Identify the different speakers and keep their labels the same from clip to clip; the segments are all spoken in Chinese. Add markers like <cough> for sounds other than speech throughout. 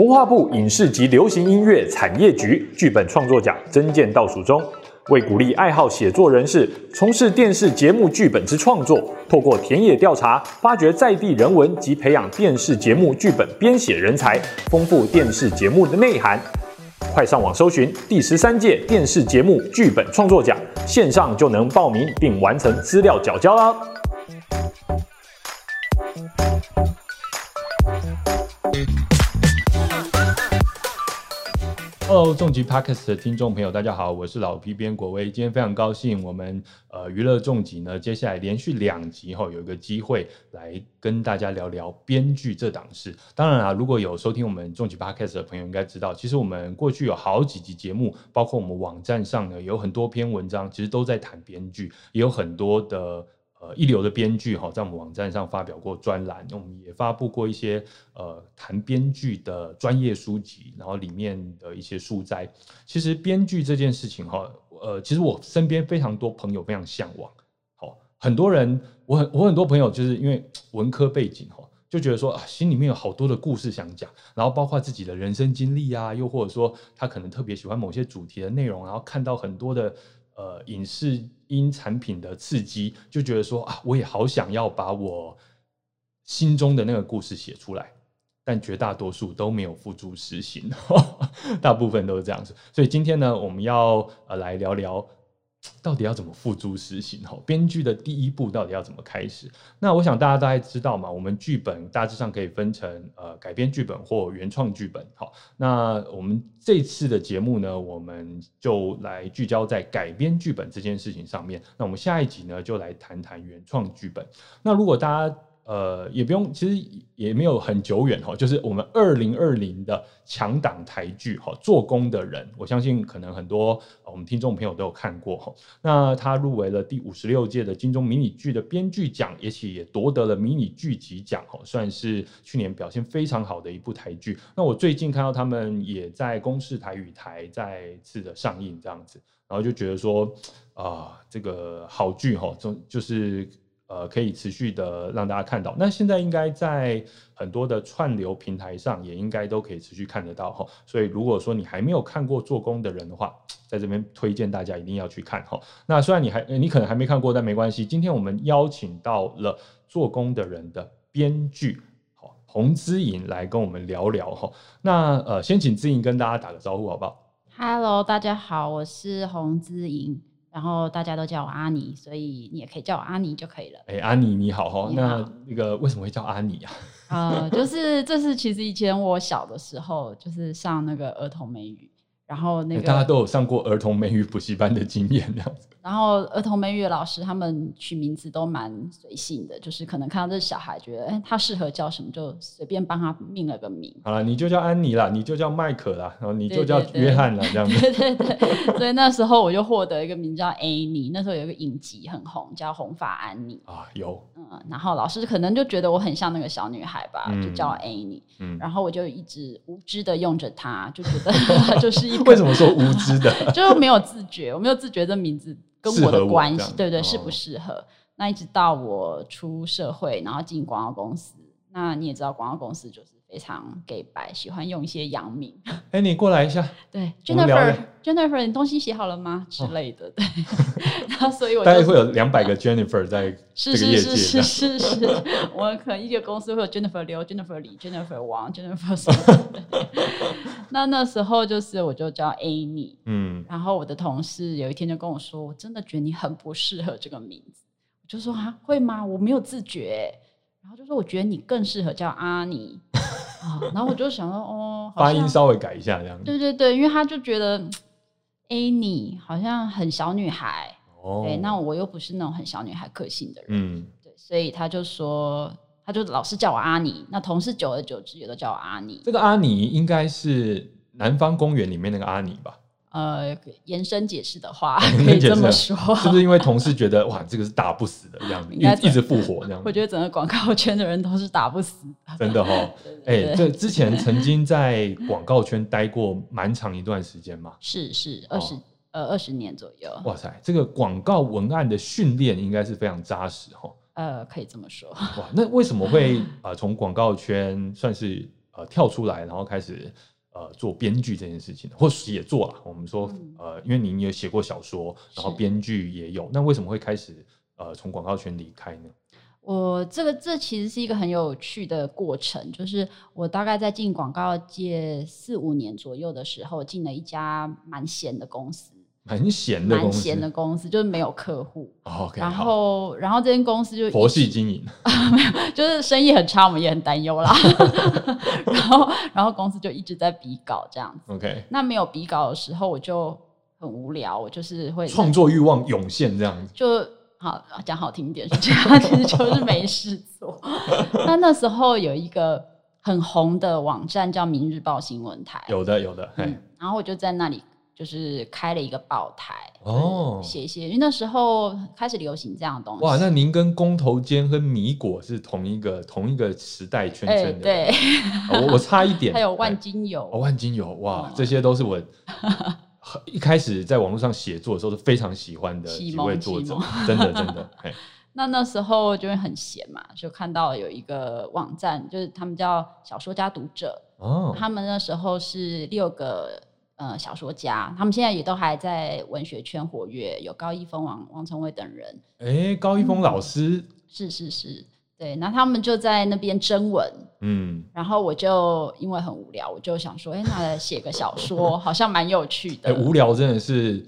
Speaker 1: 文化部影视及流行音乐产业局剧本创作奖征件倒数中，为鼓励爱好写作人士从事电视节目剧本之创作，透过田野调查，发掘在地人文及培养电视节目剧本编写人才，丰富电视节目的内涵。快上网搜寻第十三届电视节目剧本创作奖，线上就能报名并完成资料缴交啦。Hello，重疾 Podcast 的听众朋友，大家好，我是老 P 编国威。今天非常高兴，我们呃娱乐重疾呢，接下来连续两集哈，有一个机会来跟大家聊聊编剧这档事。当然啦，如果有收听我们重疾 Podcast 的朋友，应该知道，其实我们过去有好几集节目，包括我们网站上呢，有很多篇文章，其实都在谈编剧，也有很多的。呃，一流的编剧哈，在我们网站上发表过专栏，我们也发布过一些呃谈编剧的专业书籍，然后里面的一些书摘。其实编剧这件事情哈，呃，其实我身边非常多朋友非常向往。好，很多人，我很我很多朋友就是因为文科背景哈，就觉得说啊，心里面有好多的故事想讲，然后包括自己的人生经历啊，又或者说他可能特别喜欢某些主题的内容，然后看到很多的。呃，影视音产品的刺激，就觉得说啊，我也好想要把我心中的那个故事写出来，但绝大多数都没有付诸实行，<laughs> 大部分都是这样子。所以今天呢，我们要呃来聊聊。<tsk> 到底要怎么付诸实行？哈，编剧的第一步到底要怎么开始？那我想大家大概知道嘛，我们剧本大致上可以分成呃改编剧本或原创剧本。好，那我们这次的节目呢，我们就来聚焦在改编剧本这件事情上面。那我们下一集呢，就来谈谈原创剧本。那如果大家呃，也不用，其实也没有很久远哈，就是我们二零二零的强档台剧哈，做工的人，我相信可能很多我们听众朋友都有看过哈。那他入围了第五十六届的金钟迷你剧的编剧奖，也许也夺得了迷你剧集奖哈，算是去年表现非常好的一部台剧。那我最近看到他们也在公视台语台再次的上映这样子，然后就觉得说啊，这个好剧哈，就就是。呃，可以持续的让大家看到。那现在应该在很多的串流平台上，也应该都可以持续看得到哈。所以如果说你还没有看过做工的人的话，在这边推荐大家一定要去看哈。那虽然你还你可能还没看过，但没关系。今天我们邀请到了做工的人的编剧，好洪之颖来跟我们聊聊哈。那呃，先请之颖跟大家打个招呼好不好
Speaker 2: ？Hello，大家好，我是洪之颖。然后大家都叫我阿尼，所以你也可以叫我阿尼就可以了。
Speaker 1: 哎，阿尼你好哈，那那个为什么会叫阿尼啊？
Speaker 2: 呃，就是这是其实以前我小的时候就是上那个儿童美语。然后那个
Speaker 1: 大家都有上过儿童美语补习班的经验，这样子。
Speaker 2: 然后儿童美语老师他们取名字都蛮随性的，就是可能看到这小孩觉得哎他适合叫什么就随便帮他命了个名。
Speaker 1: 好了，你就叫安妮啦，你就叫麦克啦，然后你就叫约翰啦，这样子。<laughs>
Speaker 2: 对对对，所以那时候我就获得一个名叫 Annie，那时候有一个影集很红，叫红发安妮
Speaker 1: 啊有。
Speaker 2: 嗯，然后老师可能就觉得我很像那个小女孩吧，就叫 Annie。嗯，然后我就一直无知的用着它，就觉得 <laughs> <laughs> 就是一。<laughs>
Speaker 1: 为什么说无知的？<laughs>
Speaker 2: 就是没有自觉，我没有自觉这名字跟我的关系，对对，适不适合？那一直到我出社会，然后进广告公司，那你也知道，广告公司就是。非常给白，喜欢用一些洋名。<laughs>
Speaker 1: 哎，你过来一下。
Speaker 2: 对，Jennifer，Jennifer，你东西写好了吗？之类的。对。<laughs> 然后，所以我
Speaker 1: 大概会有两百个 Jennifer 在这个业界。
Speaker 2: 是是是是是。我可能一个公司会有 Jennifer 刘、Jennifer 李、Jennifer 王、Jennifer 什么。<laughs> 那那时候就是我就叫 Amy。嗯。然后我的同事有一天就跟我说：“我真的觉得你很不适合这个名字。”我就说：“啊，会吗？我没有自觉。”然后就说：“我觉得你更适合叫阿尼。”啊，然后我就想说，哦，
Speaker 1: 发音稍微改一下这样子。
Speaker 2: 对对对，因为他就觉得 Annie 好像很小女孩，哦，对，那我又不是那种很小女孩个性的人，嗯，对，所以他就说，他就老是叫我阿尼，那同事久而久之也都叫我阿尼。
Speaker 1: 这个阿尼应该是南方公园里面那个阿尼吧？
Speaker 2: 呃，延伸解释的话，<laughs> 可以这么说，
Speaker 1: 是不是因为同事觉得哇，这个是打不死的这样子，<laughs> 一一直复活这样？
Speaker 2: 我觉得整个广告圈的人都是打不死，
Speaker 1: 真的 <laughs> 哈。哎，这之前曾经在广告圈待过蛮长一段时间嘛？
Speaker 2: 是是，二十呃二十年左右。
Speaker 1: 哇塞，这个广告文案的训练应该是非常扎实哈。
Speaker 2: 呃，可以这么说。
Speaker 1: 哇，那为什么会啊从广告圈算是？呃跳出来，然后开始呃做编剧这件事情，或是也做了？我们说呃，因为您也写过小说，然后编剧也有，那为什么会开始呃从广告圈离开呢？
Speaker 2: 我这个这其实是一个很有趣的过程，就是我大概在进广告界四五年左右的时候，进了一家蛮闲的公司。
Speaker 1: 很闲的公司，
Speaker 2: 闲的公司就是没有客户。
Speaker 1: OK，
Speaker 2: 然后，然后这间公司就
Speaker 1: 佛系经营，<laughs>
Speaker 2: 没有，就是生意很差，我们也很担忧啦。<laughs> 然后，然后公司就一直在比稿这样子。
Speaker 1: OK，
Speaker 2: 那没有比稿的时候，我就很无聊，我就是会
Speaker 1: 创作欲望涌现这样子。
Speaker 2: 就好讲好听点是这样，<laughs> 其实就是没事做。那那时候有一个很红的网站叫《明日报新闻台》，
Speaker 1: 有的有的，嗯，
Speaker 2: 然后我就在那里。就是开了一个报台哦，写一些，因为那时候开始流行这样的东西。
Speaker 1: 哇，那您跟工头坚和米果是同一个同一个时代圈圈的。
Speaker 2: 对，
Speaker 1: 我我差一点。<laughs>
Speaker 2: 还有万金油，
Speaker 1: 万金油，哇，这些都是我一开始在网络上写作的时候是非常喜欢的几位作者，真的真的。<laughs>
Speaker 2: 那那时候就会很闲嘛，就看到有一个网站，就是他们叫小说家读者哦，他们那时候是六个。呃，小说家，他们现在也都还在文学圈活跃，有高一峰、王王成伟等人。
Speaker 1: 哎，高一峰老师，
Speaker 2: 是是是。对，那他们就在那边征文，嗯，然后我就因为很无聊，我就想说，哎，那来写个小说，<laughs> 好像蛮有趣的。
Speaker 1: 无聊真的是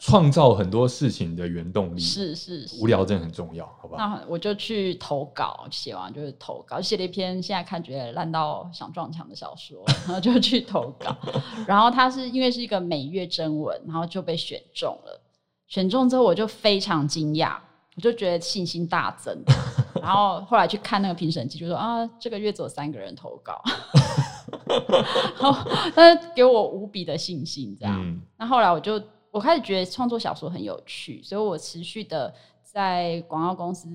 Speaker 1: 创造很多事情的原动力，
Speaker 2: 是是，
Speaker 1: 无聊真的很重要，好吧？
Speaker 2: 那我就去投稿，写完就是投稿，写了一篇现在看觉得烂到想撞墙的小说，<laughs> 然后就去投稿，<laughs> 然后他是因为是一个每月征文，然后就被选中了，选中之后我就非常惊讶。我就觉得信心大增，然后后来去看那个评审机，就说啊，这个月只有三个人投稿，<laughs> 然后但是给我无比的信心，这样。那后来我就我开始觉得创作小说很有趣，所以我持续的在广告公司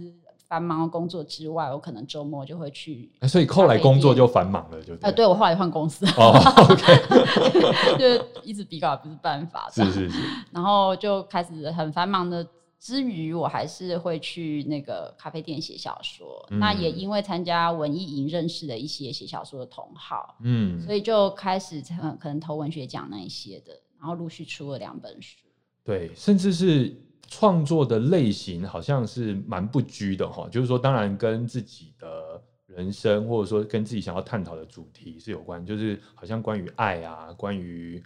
Speaker 2: 繁忙的工作之外，我可能周末就会去。
Speaker 1: 所以后来工作就繁忙了，就
Speaker 2: 呃，对我后来换公司，<laughs> 就一直比稿不是办法，
Speaker 1: 是是是，
Speaker 2: 然后就开始很繁忙的。之余，我还是会去那个咖啡店写小说。那也因为参加文艺营，认识了一些写小说的同好，嗯，所以就开始可能投文学奖那一些的，然后陆续出了两本书。
Speaker 1: 对，甚至是创作的类型好像是蛮不拘的哈，就是说，当然跟自己的人生或者说跟自己想要探讨的主题是有关，就是好像关于爱啊，关于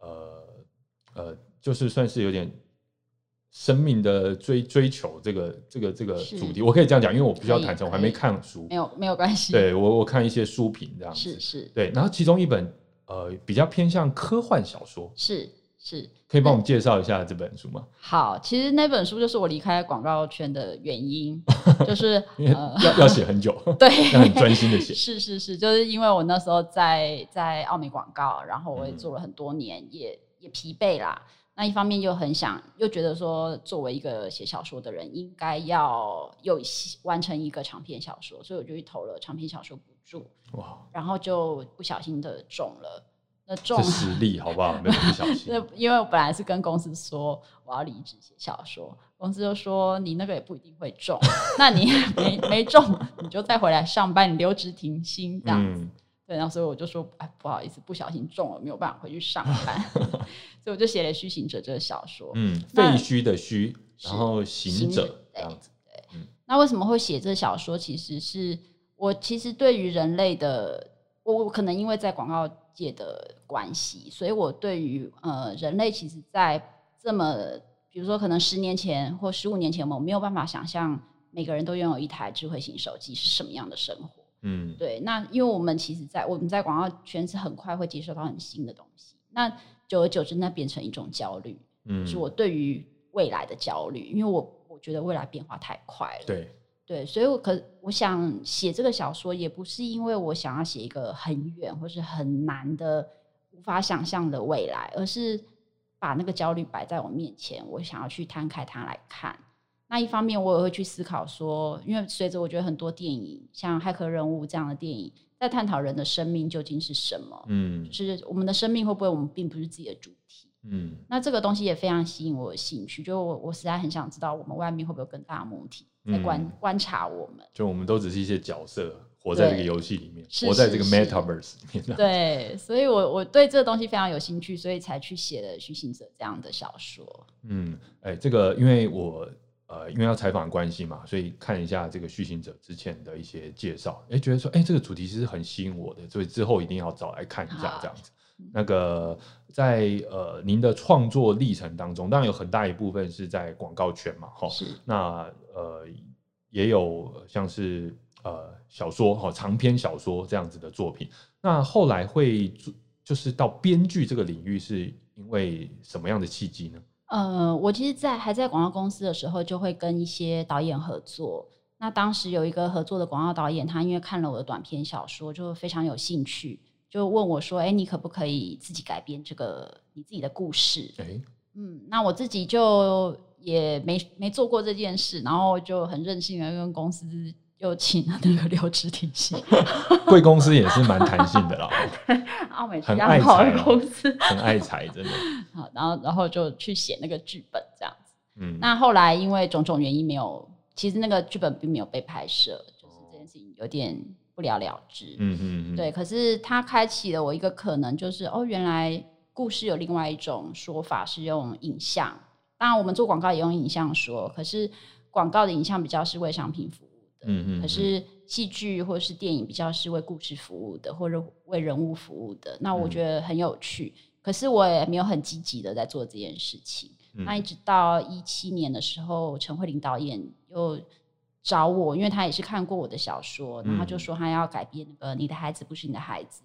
Speaker 1: 呃呃，就是算是有点。生命的追追求，这个这个这个主题，我可以这样讲，因为我必须要坦诚，我还没看书，
Speaker 2: 没有没有关系。
Speaker 1: 对我我看一些书评这样子，
Speaker 2: 是是。
Speaker 1: 对，然后其中一本呃比较偏向科幻小说，
Speaker 2: 是是，
Speaker 1: 可以帮我们介绍一下这本书吗？
Speaker 2: 好，其实那本书就是我离开广告圈的原因，<laughs> 就是
Speaker 1: 呃要要写很久，<laughs>
Speaker 2: 对，<laughs>
Speaker 1: 要很专心的写。
Speaker 2: 是是是，就是因为我那时候在在奥美广告，然后我也做了很多年，也也疲惫啦。那一方面又很想，又觉得说，作为一个写小说的人，应该要有完成一个长篇小说，所以我就去投了长篇小说补助。哇！然后就不小心的中了，那中
Speaker 1: 实力好不好？没有不小心。<laughs>
Speaker 2: 那因为我本来是跟公司说我要离职写小说，公司就说你那个也不一定会中，<laughs> 那你 <laughs> 没没中，你就再回来上班，你留职停薪这样子。然后所以我就说，哎，不好意思，不小心中了，没有办法回去上班，<laughs> 所以我就写了《虚行者》这个小说。
Speaker 1: 嗯，废墟的虚，然后行者这样子。
Speaker 2: 对，嗯。那为什么会写这小说？其实是我其实对于人类的，我可能因为在广告界的关系，所以我对于呃人类，其实，在这么比如说可能十年前或十五年前，我没有办法想象每个人都拥有一台智慧型手机是什么样的生活。嗯，对，那因为我们其实，在我们在广告圈是很快会接受到很新的东西，那久而久之，那变成一种焦虑，嗯，是我对于未来的焦虑，因为我我觉得未来变化太快了，
Speaker 1: 对。
Speaker 2: 对，所以我可我想写这个小说，也不是因为我想要写一个很远或是很难的无法想象的未来，而是把那个焦虑摆在我面前，我想要去摊开它来看。那一方面，我也会去思考说，因为随着我觉得很多电影，像《骇客任务》这样的电影，在探讨人的生命究竟是什么，嗯，就是我们的生命会不会我们并不是自己的主体，嗯，那这个东西也非常吸引我的兴趣，就我我实在很想知道，我们外面会不会有更大的母体在观观察我们，
Speaker 1: 就我们都只是一些角色，活在这个游戏里面，活在这个 metaverse 里面。<laughs>
Speaker 2: 对，所以我我对这个东西非常有兴趣，所以才去写了《虚行者》这样的小说。
Speaker 1: 嗯，哎，这个因为我呃因为要采访关系嘛，所以看一下这个《续行者》之前的一些介绍，哎，觉得说哎这个主题其实很吸引我的，所以之后一定要找来看一下这样子。那个在呃您的创作历程当中，当然有很大一部分是在广告圈嘛，哈。
Speaker 2: 是。
Speaker 1: 那呃也有像是。呃，小说哈，长篇小说这样子的作品，那后来会就是到编剧这个领域，是因为什么样的契机呢？
Speaker 2: 呃，我其实，在还在广告公司的时候，就会跟一些导演合作。那当时有一个合作的广告导演，他因为看了我的短篇小说，就非常有兴趣，就问我说：“哎，你可不可以自己改编这个你自己的故事？”哎，嗯，那我自己就也没没做过这件事，然后就很任性的跟公司。又请了那个留职停薪，<laughs>
Speaker 1: 贵公司也是蛮弹性的啦。<laughs>
Speaker 2: 奥美
Speaker 1: 很爱财
Speaker 2: 公司，
Speaker 1: 很爱财，真的。<laughs>
Speaker 2: 好，然后然后就去写那个剧本这样子。嗯，那后来因为种种原因没有，其实那个剧本并没有被拍摄，就是这件事情有点不了了之。嗯嗯嗯。对，可是它开启了我一个可能，就是哦，原来故事有另外一种说法是用影像。当然，我们做广告也用影像说，可是广告的影像比较是为商品服务。嗯嗯，可是戏剧或者是电影比较是为故事服务的，或者为人物服务的，那我觉得很有趣。可是我也没有很积极的在做这件事情。那一直到一七年的时候，陈慧琳导演又找我，因为他也是看过我的小说，然后就说他要改编那个《你的孩子不是你的孩子》，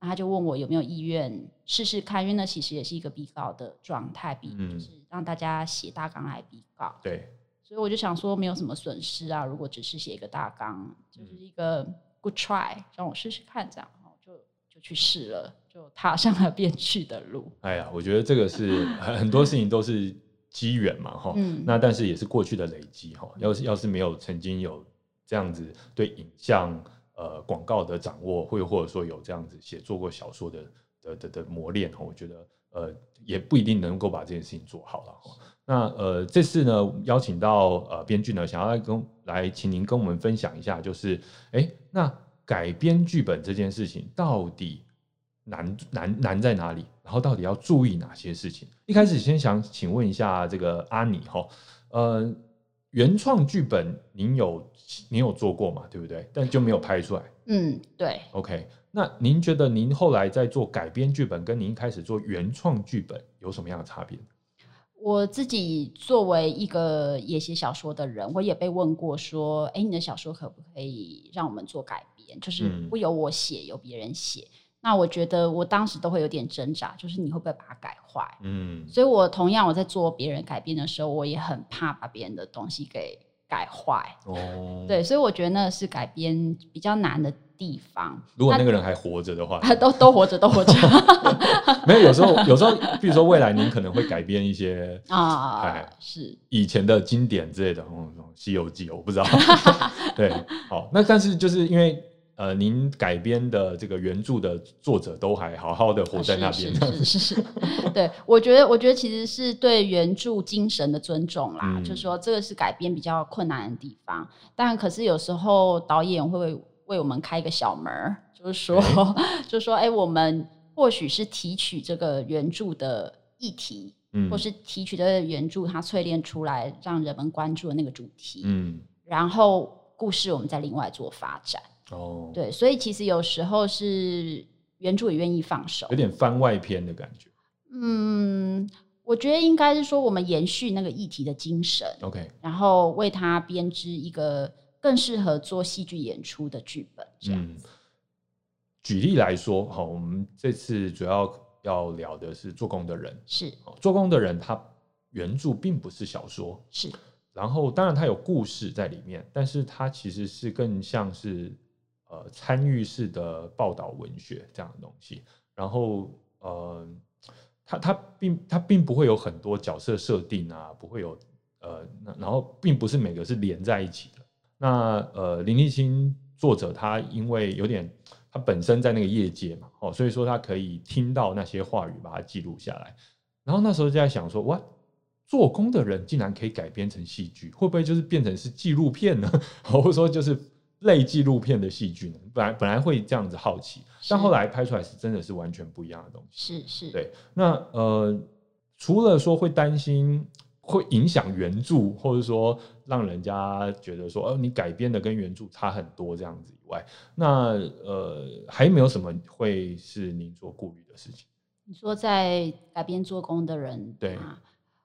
Speaker 2: 那他就问我有没有意愿试试看，因为那其实也是一个比稿的状态，比就是让大家写大纲来比稿。
Speaker 1: 对。
Speaker 2: 所以我就想说，没有什么损失啊。如果只是写一个大纲，就是一个 good try，让我试试看，这样，就就去试了，就踏上了编剧的路。
Speaker 1: 哎呀，我觉得这个是很多事情都是机缘嘛，哈。那但是也是过去的累积，哈。要是要是没有曾经有这样子对影像、呃广告的掌握，或或者说有这样子写作过小说的的的的磨练，哈，我觉得呃也不一定能够把这件事情做好了，哈。那呃，这次呢，邀请到呃编剧呢，想要来跟来，请您跟我们分享一下，就是哎，那改编剧本这件事情到底难难难在哪里？然后到底要注意哪些事情？一开始先想请问一下这个阿尼哈，呃，原创剧本您有您有做过嘛？对不对？但就没有拍出来。
Speaker 2: 嗯，对。
Speaker 1: OK，那您觉得您后来在做改编剧本，跟您一开始做原创剧本有什么样的差别？
Speaker 2: 我自己作为一个也写小说的人，我也被问过说：“哎，你的小说可不可以让我们做改编？就是不由我写，由别人写。”那我觉得我当时都会有点挣扎，就是你会不会把它改坏？嗯，所以我同样我在做别人改编的时候，我也很怕把别人的东西给改坏。哦，对，所以我觉得那是改编比较难的。地方，
Speaker 1: 如果那个人还活着的话，<laughs>
Speaker 2: 都都活着，都活着。<laughs>
Speaker 1: 没有，有时候，有时候，比如说未来您可能会改编一些
Speaker 2: 啊，是
Speaker 1: 以前的经典之类的，嗯，《西游记》我不知道。<laughs> 对，好，那但是就是因为呃，您改编的这个原著的作者都还好好的活在那边，
Speaker 2: 是是是。<laughs> 对，我觉得，我觉得其实是对原著精神的尊重啦，就是说这个是改编比较困难的地方，但可是有时候导演会。为我们开一个小门儿，就是说，<laughs> 就是说，哎，我们或许是提取这个原著的议题，嗯，或是提取的原著它淬炼出来让人们关注的那个主题，嗯，然后故事我们再另外做发展，哦，对，所以其实有时候是原著也愿意放手，
Speaker 1: 有点番外篇的感觉，
Speaker 2: 嗯，我觉得应该是说我们延续那个议题的精神
Speaker 1: ，OK，
Speaker 2: 然后为他编织一个。更适合做戏剧演出的剧本，这样子。
Speaker 1: 举例来说，好，我们这次主要要聊的是做工的人，
Speaker 2: 是
Speaker 1: 做工的人，他原著并不是小说，
Speaker 2: 是。
Speaker 1: 然后，当然他有故事在里面，但是他其实是更像是呃参与式的报道文学这样的东西。然后，呃，他他并他并不会有很多角色设定啊，不会有呃，然后并不是每个是连在一起的。那呃，林立清作者他因为有点他本身在那个业界嘛，哦，所以说他可以听到那些话语，把它记录下来。然后那时候就在想说，哇，做工的人竟然可以改编成戏剧，会不会就是变成是纪录片呢？<laughs> 或者说就是类纪录片的戏剧呢？本来本来会这样子好奇，但后来拍出来是真的是完全不一样的东
Speaker 2: 西。是是，
Speaker 1: 对。那呃，除了说会担心会影响原著，或者说让人家觉得说，哦，你改编的跟原著差很多这样子以外，那呃，还没有什么会是您所顾虑的事情？
Speaker 2: 你说在改编做工的人，
Speaker 1: 对，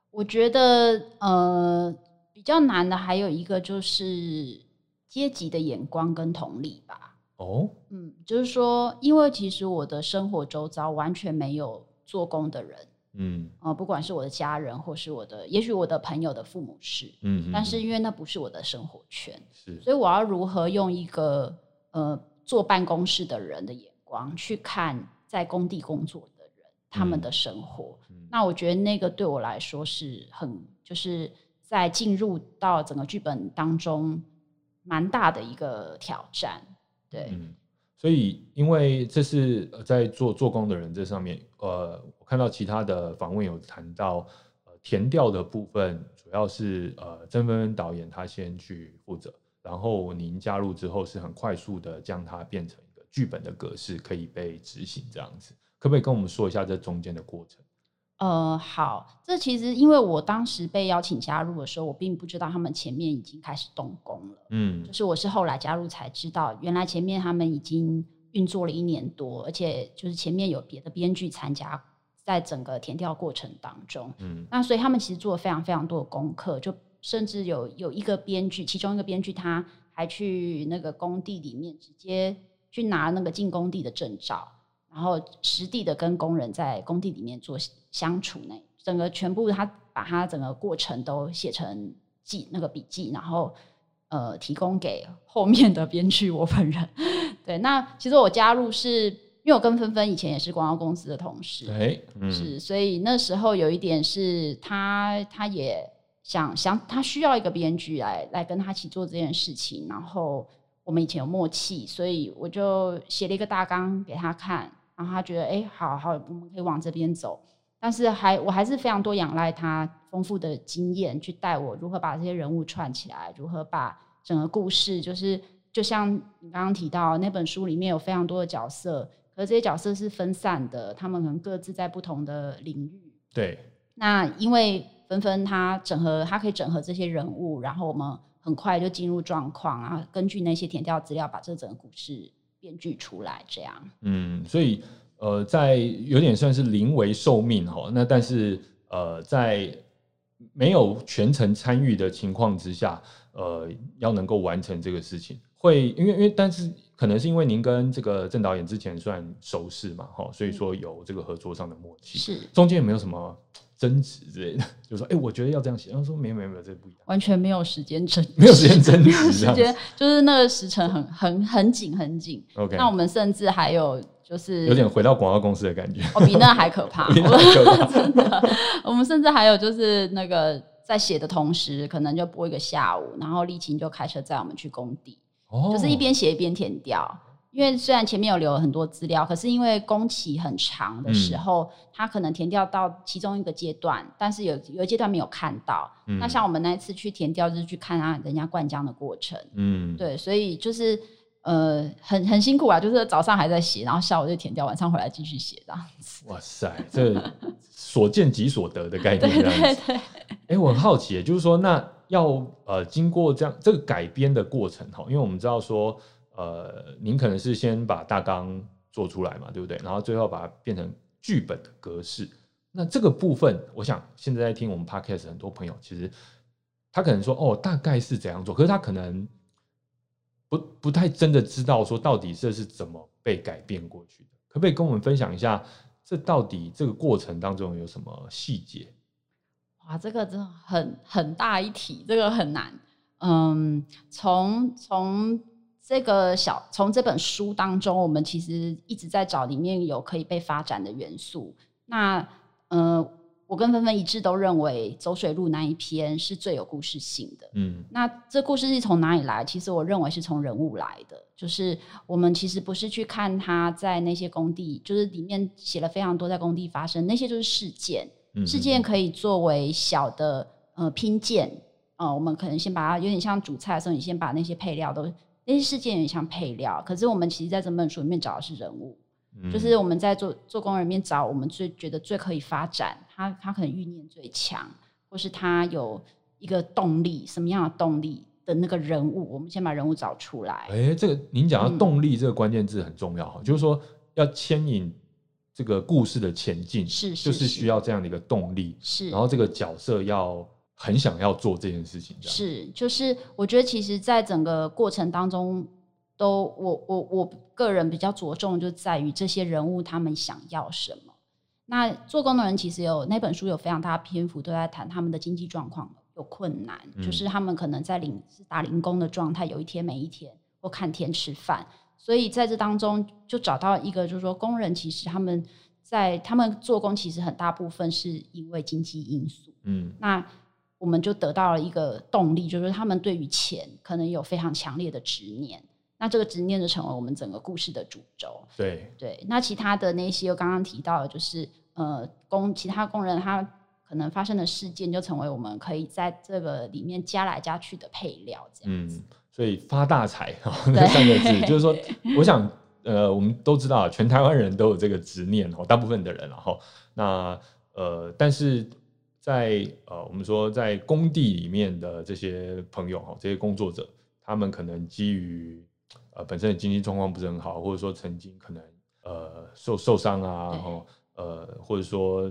Speaker 2: 我觉得呃比较难的还有一个就是阶级的眼光跟同理吧。
Speaker 1: 哦，
Speaker 2: 嗯，就是说，因为其实我的生活周遭完全没有做工的人，嗯，啊，不管是我的家人或是我的，也许我的朋友的父母是，嗯，但是因为那不是我的生活圈，
Speaker 1: 是，
Speaker 2: 所以我要如何用一个呃坐办公室的人的眼光去看在工地工作的人他们的生活？那我觉得那个对我来说是很，就是在进入到整个剧本当中蛮大的一个挑战。对，嗯，
Speaker 1: 所以因为这是在做做工的人这上面，呃，我看到其他的访问有谈到，呃，填调的部分主要是呃曾芬芬导演他先去负责，然后您加入之后是很快速的将它变成一个剧本的格式，可以被执行这样子，可不可以跟我们说一下这中间的过程？
Speaker 2: 呃，好，这其实因为我当时被邀请加入的时候，我并不知道他们前面已经开始动工了。嗯，就是我是后来加入才知道，原来前面他们已经运作了一年多，而且就是前面有别的编剧参加在整个填调过程当中。嗯，那所以他们其实做了非常非常多的功课，就甚至有有一个编剧，其中一个编剧他还去那个工地里面直接去拿那个进工地的证照。然后实地的跟工人在工地里面做相处呢，整个全部他把他整个过程都写成记那个笔记，然后呃提供给后面的编剧我本人。对，那其实我加入是因为我跟芬芬以前也是广告公司的同事，
Speaker 1: 哎，
Speaker 2: 是，所以那时候有一点是他他也想想他需要一个编剧来来跟他一起做这件事情，然后我们以前有默契，所以我就写了一个大纲给他看。然后他觉得，哎，好好，我们可以往这边走。但是还，我还是非常多仰赖他丰富的经验去带我如何把这些人物串起来，如何把整个故事，就是就像你刚刚提到那本书里面有非常多的角色，可是这些角色是分散的，他们可能各自在不同的领域。
Speaker 1: 对。
Speaker 2: 那因为纷纷他整合，他可以整合这些人物，然后我们很快就进入状况，然后根据那些填掉资料，把这整个故事。编剧出来这样，
Speaker 1: 嗯，所以呃，在有点算是临危受命哈，那但是呃，在没有全程参与的情况之下，呃，要能够完成这个事情，会因为因为但是可能是因为您跟这个郑导演之前算熟识嘛哈，所以说有这个合作上的默契，
Speaker 2: 是
Speaker 1: 中间有没有什么？争执之类的，<laughs> 就说：“哎，我觉得要这样写。”然后说：“没有，没有，没有，这不一样。”
Speaker 2: 完全没有时间争，<laughs>
Speaker 1: 没有时间争执，时
Speaker 2: 间就是那个时辰很很很紧，很紧。
Speaker 1: OK，
Speaker 2: 那我们甚至还有就是
Speaker 1: 有点回到广告公司的感觉，
Speaker 2: 哦，比那还可怕，<laughs> 真的。我们甚至还有就是那个在写的同时，可能就播一个下午，然后丽琴就开车载我们去工地，就是一边写一边填掉。因为虽然前面有留了很多资料，可是因为工期很长的时候，他可能填掉到其中一个阶段，但是有有一阶段没有看到。那像我们那一次去填掉，就是去看啊人家灌浆的过程。嗯，对，所以就是呃很很辛苦啊，就是早上还在写，然后下午就填掉，晚上回来继续写这样子。
Speaker 1: 哇塞，这 <laughs> 所见即所得的概念这样子。哎，我很好奇，就是说那要呃经过这样这个改编的过程哈，因为我们知道说。呃，您可能是先把大纲做出来嘛，对不对？然后最后把它变成剧本的格式。那这个部分，我想现在在听我们 podcast 很多朋友，其实他可能说哦，大概是怎样做，可是他可能不不太真的知道说到底这是怎么被改变过去的。可不可以跟我们分享一下，这到底这个过程当中有什么细节？
Speaker 2: 哇，这个真的很很大一题，这个很难。嗯，从从。这个小从这本书当中，我们其实一直在找里面有可以被发展的元素。那呃，我跟芬芬一致都认为走水路那一篇是最有故事性的。嗯，那这故事是从哪里来？其实我认为是从人物来的。就是我们其实不是去看他在那些工地，就是里面写了非常多在工地发生那些就是事件。事件可以作为小的呃拼件。呃，我们可能先把它有点像煮菜的时候，你先把那些配料都。那些事件也像配料，可是我们其实在这本书里面找的是人物，就是我们在做做工人里面找我们最觉得最可以发展，他他可能欲念最强，或是他有一个动力，什么样的动力的那个人物，我们先把人物找出来。
Speaker 1: 哎，这个您讲到动力这个关键字很重要哈，就是说要牵引这个故事的前进，
Speaker 2: 是
Speaker 1: 就是需要这样的一个动力，
Speaker 2: 是，
Speaker 1: 然后这个角色要。很想要做这件事情，
Speaker 2: 是就是我觉得其实，在整个过程当中，都我我我个人比较着重就在于这些人物他们想要什么。那做工的人其实有那本书有非常大的篇幅都在谈他们的经济状况有困难，就是他们可能在零是打零工的状态，有一天没一天或看天吃饭。所以在这当中就找到一个，就是说工人其实他们在他们做工其实很大部分是因为经济因素，嗯，那。我们就得到了一个动力，就是他们对于钱可能有非常强烈的执念，那这个执念就成为我们整个故事的主轴。
Speaker 1: 对
Speaker 2: 对，那其他的那些又刚刚提到的，就是呃工其他工人他可能发生的事件，就成为我们可以在这个里面加来加去的配料。这样子，
Speaker 1: 所以发大财 <laughs> 这三个字，就是说，我想呃，我们都知道，全台湾人都有这个执念哦，大部分的人，然后那呃，但是。在呃，我们说在工地里面的这些朋友哈，这些工作者，他们可能基于呃本身的经济状况不是很好，或者说曾经可能呃受受伤啊，然后呃或者说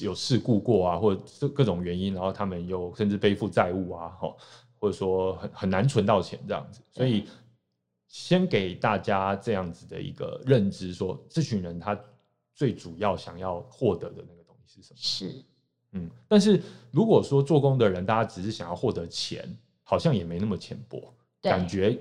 Speaker 1: 有事故过啊，或者各种原因，然后他们又甚至背负债务啊，哈，或者说很很难存到钱这样子，所以先给大家这样子的一个认知，说这群人他最主要想要获得的那个东西是什么？
Speaker 2: 是。
Speaker 1: 嗯，但是如果说做工的人，大家只是想要获得钱，好像也没那么浅薄。感觉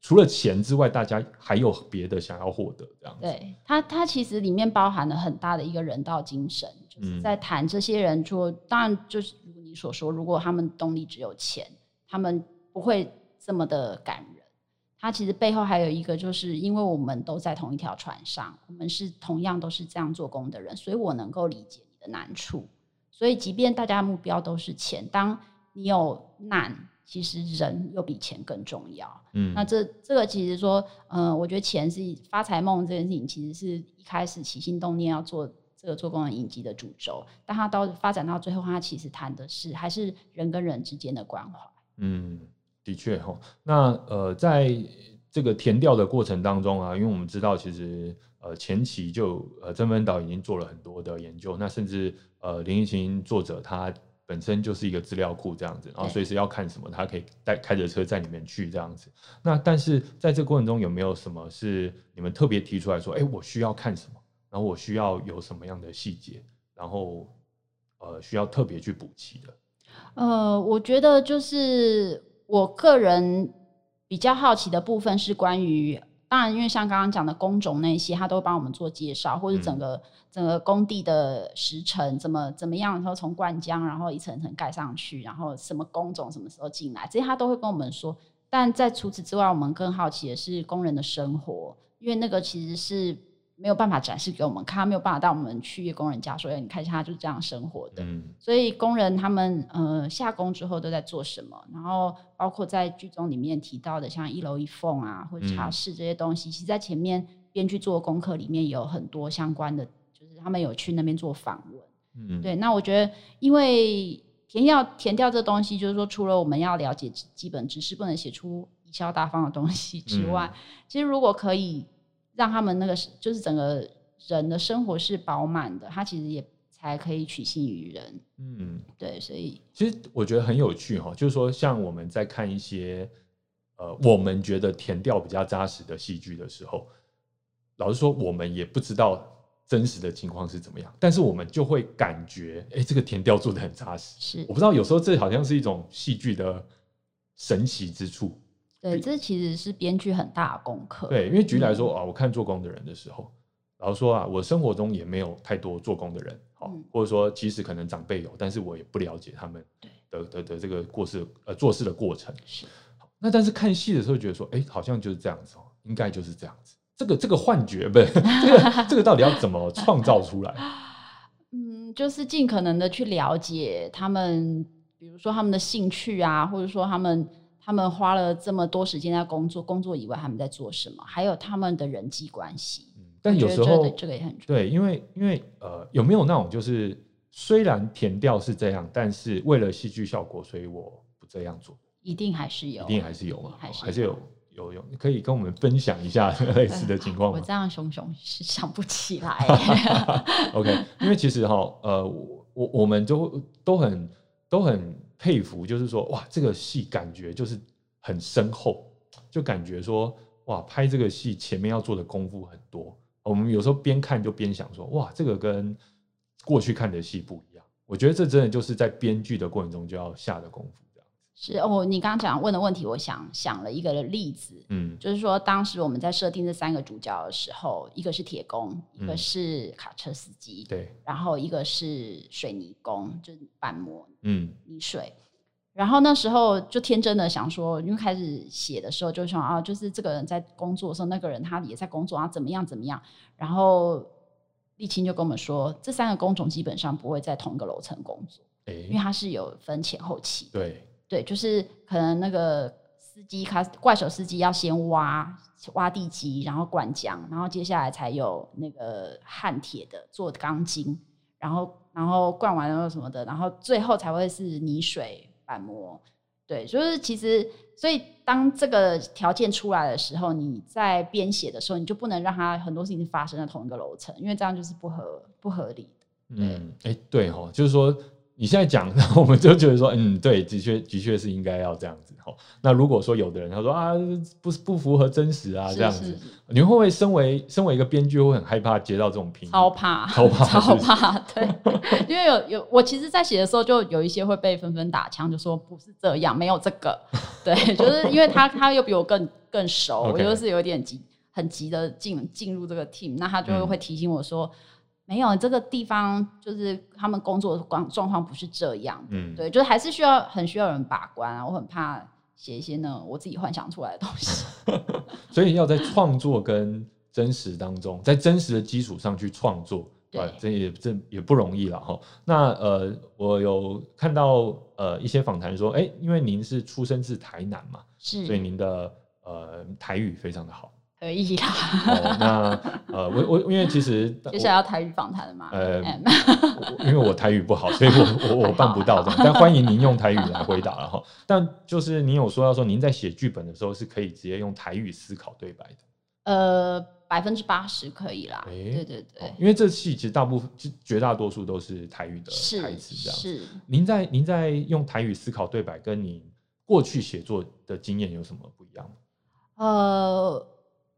Speaker 1: 除了钱之外，大家还有别的想要获得这样子。
Speaker 2: 对，它它其实里面包含了很大的一个人道精神，就是在谈这些人做。当然，就是如你所说，如果他们动力只有钱，他们不会这么的感人。他其实背后还有一个，就是因为我们都在同一条船上，我们是同样都是这样做工的人，所以我能够理解你的难处。所以，即便大家目标都是钱，当你有难，其实人又比钱更重要。嗯，那这这个其实说，嗯，我觉得钱是发财梦这件事情，其实是一开始起心动念要做这个做功能影集的主轴，但它到发展到最后，它其实谈的是还是人跟人之间的关怀。
Speaker 1: 嗯，的确哈。那呃，在这个填掉的过程当中啊，因为我们知道，其实呃前期就呃曾文岛已经做了很多的研究，那甚至。呃，林奕晴作者他本身就是一个资料库这样子，然后随时要看什么，他可以带开着车在里面去这样子。那但是在这过程中有没有什么是你们特别提出来说，哎，我需要看什么，然后我需要有什么样的细节，然后呃需要特别去补齐的？
Speaker 2: 呃，我觉得就是我个人比较好奇的部分是关于。当然，因为像刚刚讲的工种那些，他都会帮我们做介绍，或者整个整个工地的时程怎么怎么样，然后从灌浆，然后一层层盖上去，然后什么工种什么时候进来，这些他都会跟我们说。但在除此之外，我们更好奇的是工人的生活，因为那个其实是。没有办法展示给我们看，没有办法带我们去工人家说：“哎，你看一下，他就是这样生活的。”所以工人他们呃下工之后都在做什么？然后包括在剧中里面提到的，像一楼一凤啊，或者茶室这些东西，其实在前面编剧做功课里面有很多相关的，就是他们有去那边做访问。嗯，对。那我觉得，因为填掉填掉这东西，就是说，除了我们要了解基本知识，不能写出贻笑大方的东西之外，其实如果可以。让他们那个就是整个人的生活是饱满的，他其实也才可以取信于人。嗯，对，所以
Speaker 1: 其实我觉得很有趣哈，就是说像我们在看一些呃我们觉得填调比较扎实的戏剧的时候，老实说我们也不知道真实的情况是怎么样，但是我们就会感觉哎这个填调做的很扎实。
Speaker 2: 是，
Speaker 1: 我不知道有时候这好像是一种戏剧的神奇之处。
Speaker 2: 对，这其实是编剧很大的功课。
Speaker 1: 对，因为举例来说啊，我看做工的人的时候，然后说啊，我生活中也没有太多做工的人，好，或者说即使可能长辈有，但是我也不了解他们的的的这个过事呃做事的过程。
Speaker 2: 是，
Speaker 1: 那但是看戏的时候觉得说，哎，好像就是这样子哦，应该就是这样子。这个这个幻觉不是这个 <laughs> 这个到底要怎么创造出来？<laughs>
Speaker 2: 嗯，就是尽可能的去了解他们，比如说他们的兴趣啊，或者说他们。他们花了这么多时间在工作，工作以外他们在做什么？还有他们的人际关系。
Speaker 1: 但有时候
Speaker 2: 这个也很重要
Speaker 1: 对，因为因为呃，有没有那种就是虽然填调是这样，但是为了戏剧效果，所以我不这样做。
Speaker 2: 一定还是有，
Speaker 1: 一定还是有嘛，
Speaker 2: 还
Speaker 1: 是还是有有有，可以跟我们分享一下 <laughs> 类似的情况
Speaker 2: 吗？我这样熊熊是想不起来。
Speaker 1: OK，因为其实哈，呃，我我们都都很都很佩服，就是说哇，这个戏感觉就是很深厚，就感觉说哇，拍这个戏前面要做的功夫很多。我们有时候边看就边想说哇，这个跟过去看的戏不一样。我觉得这真的就是在编剧的过程中就要下的功夫。
Speaker 2: 是哦，你刚刚讲问的问题，我想想了一个例子，嗯，就是说当时我们在设定这三个主角的时候，一个是铁工，一个是卡车司机，
Speaker 1: 对，
Speaker 2: 然后一个是水泥工，就是板模，嗯，泥水。然后那时候就天真的想说，因为开始写的时候就想啊，就是这个人在工作的时候，那个人他也在工作啊，怎么样怎么样。然后沥青就跟我们说，这三个工种基本上不会在同一个楼层工作，因为它是有分前后期，
Speaker 1: 对。
Speaker 2: 对，就是可能那个司机，他怪手司机要先挖挖地基，然后灌浆，然后接下来才有那个焊铁的做钢筋，然后然后灌完了什么的，然后最后才会是泥水板模。对，就是其实，所以当这个条件出来的时候，你在编写的时候，你就不能让它很多事情发生在同一个楼层，因为这样就是不合不合理的。
Speaker 1: 嗯，哎，对哈，就是说。你现在讲，<laughs> 我们就觉得说，嗯，对，的确，的确是应该要这样子。哈，那如果说有的人他说啊，不是不符合真实啊，这样子，你会不会身为身为一个编剧会很害怕接到这种评？<laughs>
Speaker 2: 超怕，
Speaker 1: 超怕，
Speaker 2: 超怕。对，因为有有，我其实，在写的时候就有一些会被纷纷打枪，就说不是这样，没有这个。<laughs> 对，就是因为他他又比我更更熟，我就是有点急，很急的进进入这个 team，那他就会提醒我说。没有这个地方，就是他们工作状状况不是这样，嗯，对，就是还是需要很需要人把关啊。我很怕写一些呢我自己幻想出来的东西，<laughs>
Speaker 1: 所以要在创作跟真实当中，在真实的基础上去创作，
Speaker 2: 对，
Speaker 1: 这也这也不容易了哈。那呃，我有看到呃一些访谈说，哎，因为您是出生自台南嘛，
Speaker 2: 是，
Speaker 1: 所以您的呃台语非常的好。
Speaker 2: 可以啦。
Speaker 1: 那呃，我我因为其实
Speaker 2: 接下来要台语访谈的嘛。呃，
Speaker 1: 因为我台语不好，所以我我我办不到这样。但欢迎您用台语来回答了哈。但就是您有说到说，您在写剧本的时候是可以直接用台语思考对白的。
Speaker 2: 呃，百分之八十可以啦。对对对。
Speaker 1: 因为这戏其实大部分绝大多数都是台语的台词这样。
Speaker 2: 是。
Speaker 1: 您在您在用台语思考对白，跟您过去写作的经验有什么不一样
Speaker 2: 呃。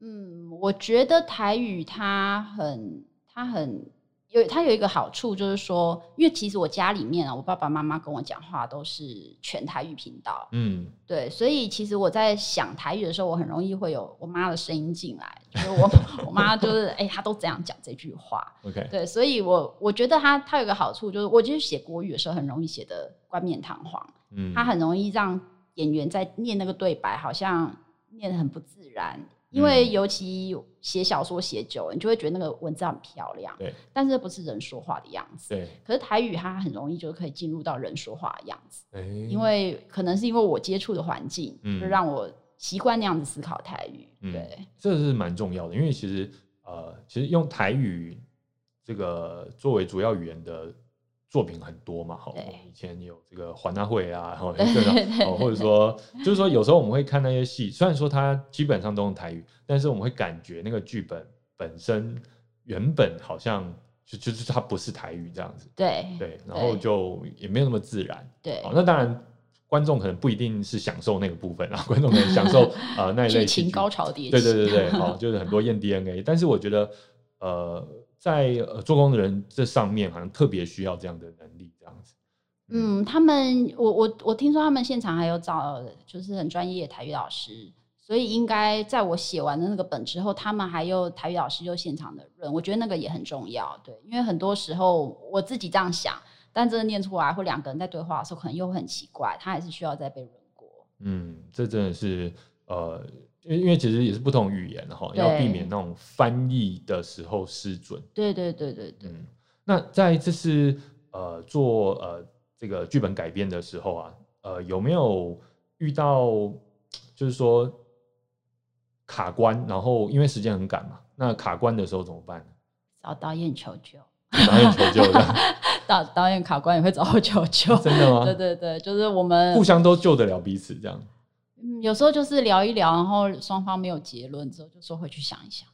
Speaker 2: 嗯，我觉得台语它很，它很有，它有一个好处就是说，因为其实我家里面啊，我爸爸妈妈跟我讲话都是全台语频道，嗯，对，所以其实我在想台语的时候，我很容易会有我妈的声音进来，就是我 <laughs> 我妈就是哎，她都这样讲这句话
Speaker 1: ，OK，
Speaker 2: 对，所以我我觉得它它有个好处就是，我觉得写国语的时候很容易写的冠冕堂皇，嗯，它很容易让演员在念那个对白，好像念的很不自然。因为尤其写小说写久了，你就会觉得那个文字很漂亮。
Speaker 1: 对，
Speaker 2: 但是不是人说话的样子。
Speaker 1: 对。
Speaker 2: 可是台语它很容易就可以进入到人说话的样子。因为可能是因为我接触的环境，就让我习惯那样子思考台语。对，
Speaker 1: 这是蛮重要的。因为其实呃，其实用台语这个作为主要语言的。作品很多嘛，哈，以前有这个环大会啊，然后 <laughs> 或者说，就是说有时候我们会看那些戏，虽然说它基本上都用台语，但是我们会感觉那个剧本本身原本好像就就是它不是台语这样子，
Speaker 2: 对
Speaker 1: 对，然后就也没有那么自然，
Speaker 2: 对，
Speaker 1: 那当然观众可能不一定是享受那个部分啊，观众可能享受 <laughs> 啊那一类
Speaker 2: 情高潮的，
Speaker 1: 对对对对，<laughs> 好，就是很多验 DNA，但是我觉得呃。在呃做工的人这上面，好像特别需要这样的能力，这样子。
Speaker 2: 嗯，他们，我我我听说他们现场还有找，就是很专业的台语老师，所以应该在我写完的那个本之后，他们还有台语老师就现场的润，我觉得那个也很重要，对，因为很多时候我自己这样想，但真的念出来或两个人在对话的时候，可能又很奇怪，他还是需要再被润过。
Speaker 1: 嗯，这真的是呃。因为因为其实也是不同语言哈，要避免那种翻译的时候失准。
Speaker 2: 对对对对对。嗯，
Speaker 1: 那在这是呃做呃这个剧本改编的时候啊，呃有没有遇到就是说卡关，然后因为时间很赶嘛，那卡关的时候怎么办呢？
Speaker 2: 找导演求救。
Speaker 1: 导演求救的，
Speaker 2: 导导演卡关也会找我求救。<laughs>
Speaker 1: 真的吗？
Speaker 2: 对对对，就是我们
Speaker 1: 互相都救得了彼此，这样。
Speaker 2: 嗯，有时候就是聊一聊，然后双方没有结论之后，就说回去想一想。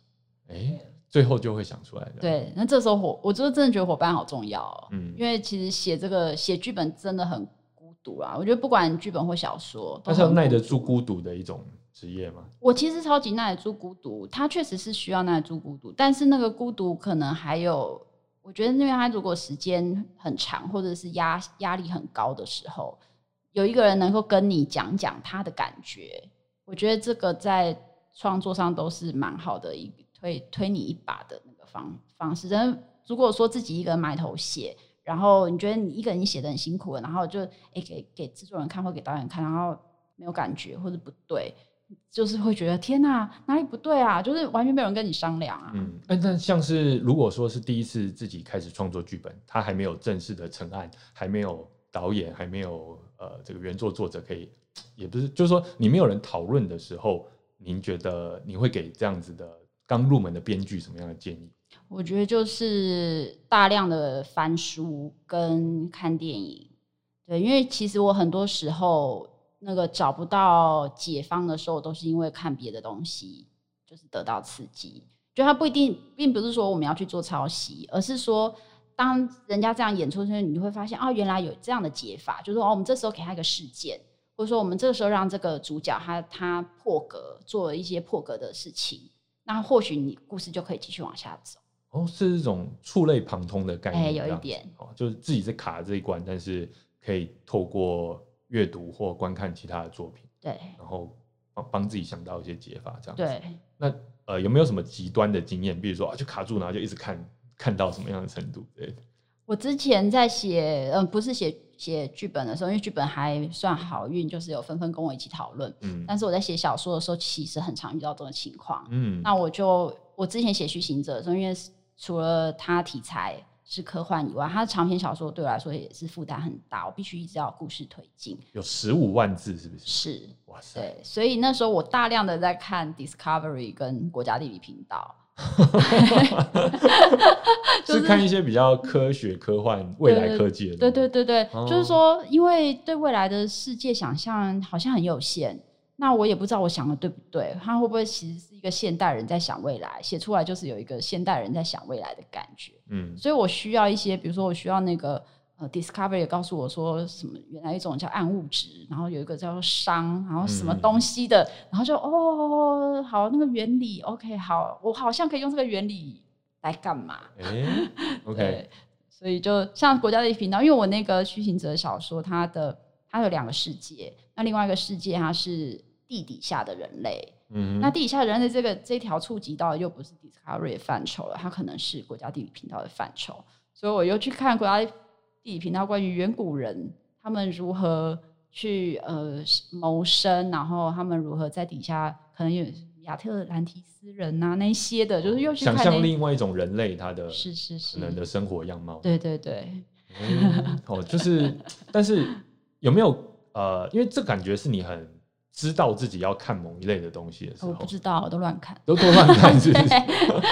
Speaker 1: 哎，最后就会想出来的。
Speaker 2: 对，那这时候伙，我就真的觉得伙伴好重要。嗯，因为其实写这个写剧本真的很孤独啊。我觉得不管剧本或小说，
Speaker 1: 它是要耐得住孤独的一种职业吗？
Speaker 2: 我其实超级耐得住孤独，他确实是需要耐得住孤独，但是那个孤独可能还有。我觉得，因为他如果时间很长，或者是压压力很高的时候，有一个人能够跟你讲讲他的感觉，我觉得这个在创作上都是蛮好的一推推你一把的那个方方式。但如果说自己一个人埋头写，然后你觉得你一个人写的很辛苦了，然后就诶给给制作人看或给导演看，然后没有感觉或者不对。就是会觉得天哪，哪里不对啊？就是完全没有人跟你商量啊。
Speaker 1: 嗯，那像是如果说是第一次自己开始创作剧本，他还没有正式的成案，还没有导演，还没有呃这个原作作者可以，也不是，就是说你没有人讨论的时候，您觉得你会给这样子的刚入门的编剧什么样的建议？
Speaker 2: 我觉得就是大量的翻书跟看电影，对，因为其实我很多时候。那个找不到解方的时候，都是因为看别的东西，就是得到刺激。就它不一定，并不是说我们要去做抄袭，而是说，当人家这样演出的时，你会发现，哦，原来有这样的解法。就是说，哦，我们这时候给他一个事件，或者说，我们这个时候让这个主角他他破格做了一些破格的事情，那或许你故事就可以继续往下走。
Speaker 1: 哦，是这种触类旁通的概念，
Speaker 2: 有一点
Speaker 1: 哦，就是自己在卡这一关，但是可以透过。阅读或观看其他的作品，
Speaker 2: 对，
Speaker 1: 然后帮帮自己想到一些解法，这样
Speaker 2: 对。
Speaker 1: 那呃，有没有什么极端的经验？比如说啊，就卡住，然后就一直看，看到什么样的程度？对。
Speaker 2: 我之前在写，嗯，不是写写剧本的时候，因为剧本还算好运，就是有纷纷跟我一起讨论。嗯。但是我在写小说的时候，其实很常遇到这种情况。嗯。那我就我之前写《虚行者》的时候，因为除了它题材。是科幻以外，它的长篇小说对我来说也是负担很大，我必须一直要故事推进。
Speaker 1: 有十五万字，是不是？
Speaker 2: 是，哇塞！对，所以那时候我大量的在看 Discovery 跟国家地理频道，<laughs>
Speaker 1: 是看一些比较科学、科幻、未来科技的。
Speaker 2: 对对对对，就是说，因为对未来的世界想象好像很有限。那我也不知道我想的对不对，他会不会其实是一个现代人在想未来，写出来就是有一个现代人在想未来的感觉。嗯，所以我需要一些，比如说我需要那个呃，Discovery 告诉我说什么，原来一种叫暗物质，然后有一个叫熵，然后什么东西的，然后就哦，好，那个原理，OK，好，我好像可以用这个原理来干嘛？<laughs>
Speaker 1: 哎，OK，
Speaker 2: 所以就像国家的频道，因为我那个虚行者小说，它的它有两个世界，那另外一个世界它是。地底下的人类，嗯，那地底下人类这个这条触及到又不是 Discovery 范畴了，它可能是国家地理频道的范畴，所以我又去看国家地理频道关于远古人他们如何去呃谋生，然后他们如何在底下可能有亚特兰提斯人呐那些的，就是又去
Speaker 1: 想象另外一种人类他的
Speaker 2: 是是是
Speaker 1: 可能的生活样貌，
Speaker 2: 对对对，<laughs>
Speaker 1: 哦，就是但是有没有呃，因为这感觉是你很。知道自己要看某一类的东西的时候，
Speaker 2: 我不知道，我都乱看，
Speaker 1: 都都乱看，是不是？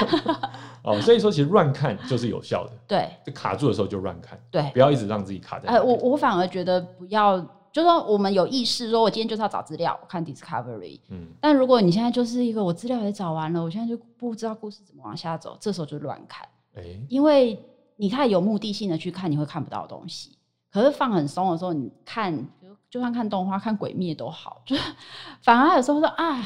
Speaker 1: <laughs> 哦，所以说其实乱看就是有效的，
Speaker 2: 对，
Speaker 1: 就卡住的时候就乱看，
Speaker 2: 对，
Speaker 1: 不要一直让自己卡在。呃，
Speaker 2: 我我反而觉得不要，就说我们有意识，说我今天就是要找资料，看 Discovery，嗯，但如果你现在就是一个我资料也找完了，我现在就不知道故事怎么往下走，这时候就乱看，哎，因为你太有目的性的去看，你会看不到东西。可是放很松的时候，你看。就算看动画、看鬼灭都好，就是 <laughs> 反而有时候说啊，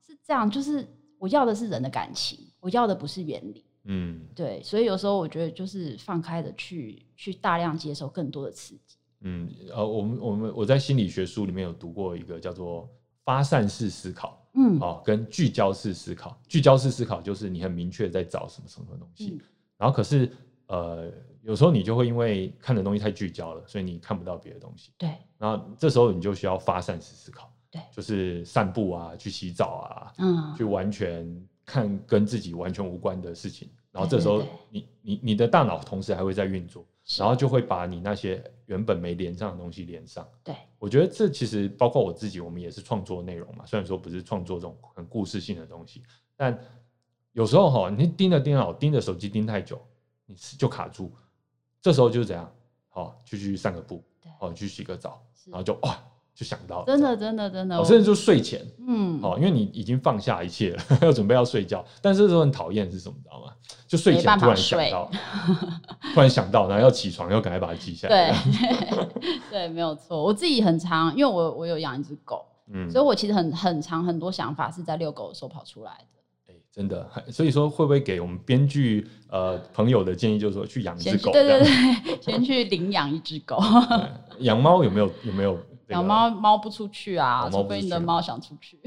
Speaker 2: 是这样，就是我要的是人的感情，我要的不是原理。嗯，对，所以有时候我觉得就是放开的去去大量接受更多的刺激。
Speaker 1: 嗯，呃，我们我们我在心理学书里面有读过一个叫做发散式思考，嗯，哦，跟聚焦式思考。聚焦式思考就是你很明确在找什么什么东西，然后可是呃。有时候你就会因为看的东西太聚焦了，所以你看不到别的东西。
Speaker 2: 对，
Speaker 1: 然后这时候你就需要发散式思考。
Speaker 2: 对，
Speaker 1: 就是散步啊，去洗澡啊，嗯，去完全看跟自己完全无关的事情。然后这时候你你你的大脑同时还会在运作，然后就会把你那些原本没连上的东西连上。
Speaker 2: 对，
Speaker 1: 我觉得这其实包括我自己，我们也是创作内容嘛。虽然说不是创作这种很故事性的东西，但有时候哈，你盯着电脑、盯着手机盯太久，你就卡住。这时候就是怎样？好，就去散个步，哦，去洗个澡，然后就哇。就想到了
Speaker 2: 真的真的真的，
Speaker 1: 甚至就睡前，嗯，好，因为你已经放下一切了，<laughs> 要准备要睡觉，但是这时候很讨厌是什么，知道吗？就睡前突然想到，突然想到，然后要起床，要赶快把它记下
Speaker 2: 来。对，<laughs> 对，没有错。我自己很长，因为我我有养一只狗，嗯，所以我其实很很长很多想法是在遛狗的时候跑出来的。
Speaker 1: 哎，真的，所以说会不会给我们编剧呃朋友的建议，就是说去养一只狗？
Speaker 2: 对对对，<laughs> 先去领养一只狗。
Speaker 1: 养猫有没有有没有？<laughs>
Speaker 2: 养猫猫不出去啊，除非你的猫想出去。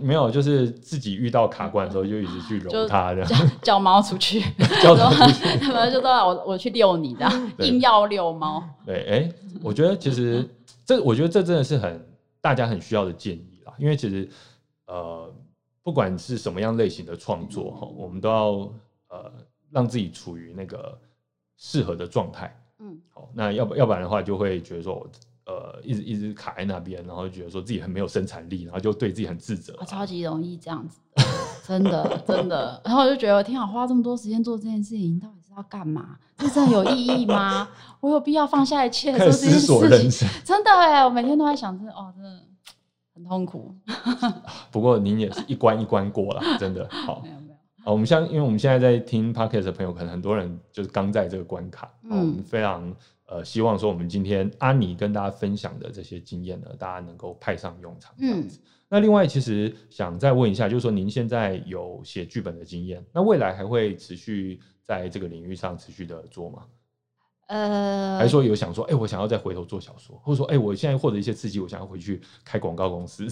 Speaker 1: 没有，就是自己遇到卡关的时候就一直去 <laughs> 揉它，这
Speaker 2: 样叫猫出去，
Speaker 1: 叫它出去，
Speaker 2: 就说我我去遛你的，硬要遛猫。
Speaker 1: 对，哎，我觉得其实这，我觉得这真的是很大家很需要的建议啦，因为其实呃，不管是什么样类型的创作哈，我们都要呃让自己处于那个适合的状态。嗯，好，那要不要不然的话，就会觉得说。呃，一直一直卡在那边，然后觉得说自己很没有生产力，然后就对自己很自责。
Speaker 2: 超级容易这样子，真的真的。然后我就觉得，天啊，花这么多时间做这件事情，到底是要干嘛？这真的有意义吗？<laughs> 我有必要放下一切做这件事情？真的哎，我每天都在想，真的哦，真的很痛苦。<laughs>
Speaker 1: 不过您也是一关一关过了，<laughs> 真的好。没有没有。啊，我们像，因为我们现在在听 podcast 的朋友，可能很多人就是刚在这个关卡，嗯，非常。呃，希望说我们今天安妮跟大家分享的这些经验呢，大家能够派上用场。这样子。那另外，其实想再问一下，就是说您现在有写剧本的经验，那未来还会持续在这个领域上持续的做吗？呃，还是说有想说，哎，我想要再回头做小说，或者说，哎，我现在获得一些刺激，我想要回去开广告公司。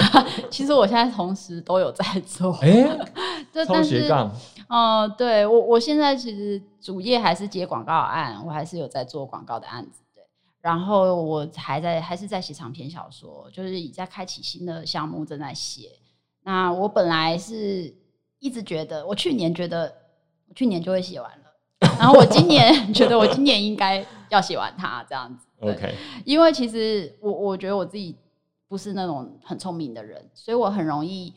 Speaker 1: <laughs>
Speaker 2: 其实我现在同时都有在做，哎，<laughs>
Speaker 1: 超斜杠。
Speaker 2: 哦，对我，我现在其实主业还是接广告案，我还是有在做广告的案子，对。然后我还在，还是在写长篇小说，就是已在开启新的项目，正在写。那我本来是一直觉得，我去年觉得，我去年就会写完了。然后我今年 <laughs> 觉得，我今年应该要写完它，这样子。
Speaker 1: OK。
Speaker 2: 因为其实我我觉得我自己不是那种很聪明的人，所以我很容易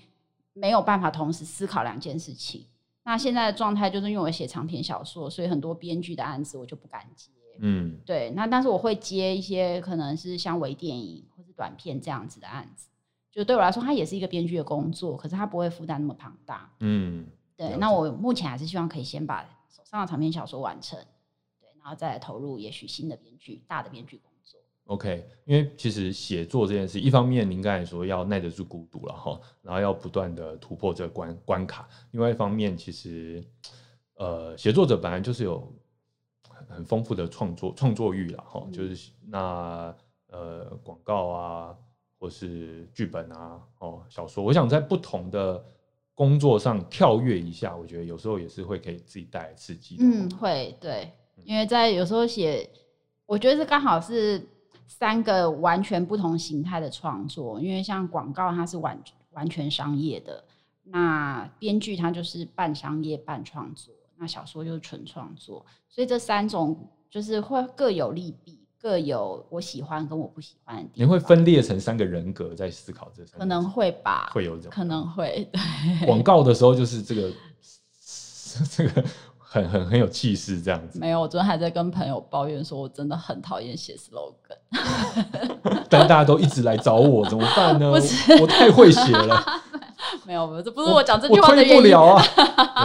Speaker 2: 没有办法同时思考两件事情。那现在的状态就是因为我写长篇小说，所以很多编剧的案子我就不敢接。嗯，对。那但是我会接一些可能是像微电影或是短片这样子的案子，就对我来说，它也是一个编剧的工作，可是它不会负担那么庞大。嗯，对。那我目前还是希望可以先把手上的长篇小说完成，对，然后再来投入也许新的编剧、大的编剧工作。
Speaker 1: OK，因为其实写作这件事，一方面您刚才说要耐得住孤独了哈，然后要不断的突破这个关关卡；，另外一方面，其实呃，写作者本来就是有很丰富的创作创作欲了哈，就是那呃广告啊，或是剧本啊，哦小说，我想在不同的工作上跳跃一下，我觉得有时候也是会给自己带来刺激。
Speaker 2: 嗯，会对，因为在有时候写，我觉得是刚好是。三个完全不同形态的创作，因为像广告它是完完全商业的，那编剧它就是半商业半创作，那小说就是纯创作，所以这三种就是会各有利弊，各有我喜欢跟我不喜欢的。
Speaker 1: 你会分裂成三个人格在思考这三？
Speaker 2: 可能会吧，
Speaker 1: 会有这种，
Speaker 2: 可能会。
Speaker 1: 广告的时候就是这个这个。很很很有气势，这样子。
Speaker 2: 没有，我昨天还在跟朋友抱怨说，我真的很讨厌写 slogan。<laughs>
Speaker 1: 但大家都一直来找我，怎么办呢？<laughs> 我太会写了。
Speaker 2: 没有，没有，这不是我讲这句话的
Speaker 1: 原因。不了啊。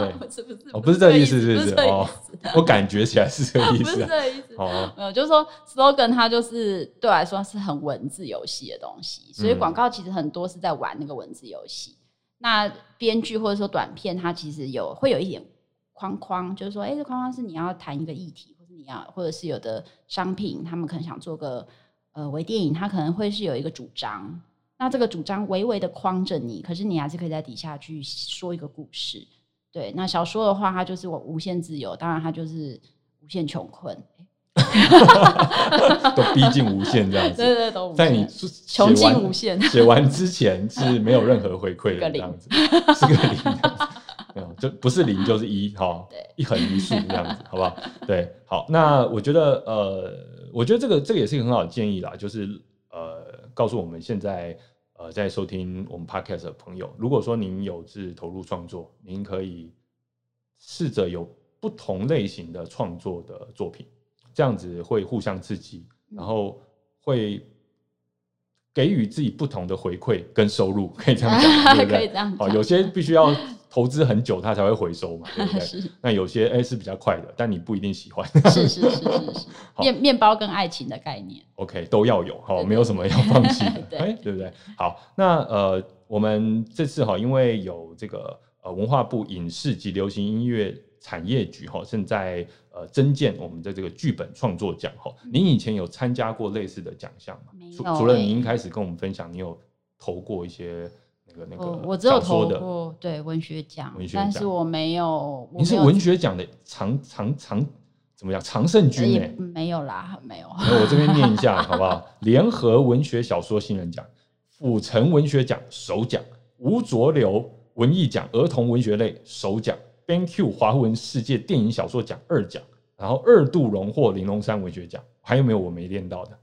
Speaker 1: 对，<laughs>
Speaker 2: 不是不是，
Speaker 1: 哦，不是这个意思，是不是？哦，我感觉起来是这个意思。<laughs> 不
Speaker 2: 是这个意思。哦，没有，就是说 slogan 它就是对我来说是很文字游戏的东西，所以广告其实很多是在玩那个文字游戏。那编剧或者说短片，它其实有会有一点。框框就是说，哎，这框框是你要谈一个议题，或者你要，或者是有的商品，他们可能想做个呃微电影，它可能会是有一个主张，那这个主张微微的框着你，可是你还是可以在底下去说一个故事。对，那小说的话，它就是我无限自由，当然它就是无限穷困，<laughs>
Speaker 1: 都逼近无限这样子。
Speaker 2: 对对，都
Speaker 1: 在你
Speaker 2: 穷尽无限
Speaker 1: 写完之前 <laughs> 是没有任何回馈的这样子，是个零。就不是零就是一哈，一横一竖这样子，好不好？对，好，那我觉得呃，我觉得这个这个也是一个很好的建议啦，就是呃，告诉我们现在呃在收听我们 podcast 的朋友，如果说您有志投入创作，您可以试着有不同类型的创作的作品，这样子会互相刺激，然后会。给予自己不同的回馈跟收入，可以这样讲，<laughs> 对不对？好，有些必须要投资很久，它才会回收嘛，<laughs> 对不对？那有些哎是比较快的，但你不一定喜欢。
Speaker 2: 是是是是是，<laughs> 面面包跟爱情的概念
Speaker 1: ，OK 都要有，好，没有什么要放弃的，<laughs> 哎，对不对？好，那呃，我们这次哈，因为有这个呃文化部影视及流行音乐产业局哈，正在。呃，增建我们的这个剧本创作奖哈，您以前有参加过类似的奖项吗？除除了您一开始跟我们分享，你有投过一些那个那个，
Speaker 2: 我只有投过对文学奖，但是我没有。
Speaker 1: 你是文学奖的常常常怎么讲常胜军呢？
Speaker 2: 没有啦，没有。
Speaker 1: 那我这边念一下 <laughs> 好不好？联合文学小说新人奖、府城文学奖首奖、吴浊流文艺奖儿童文学类首奖。BenQ 华文世界电影小说奖二奖，然后二度荣获玲珑山文学奖，还有没有我没练到的？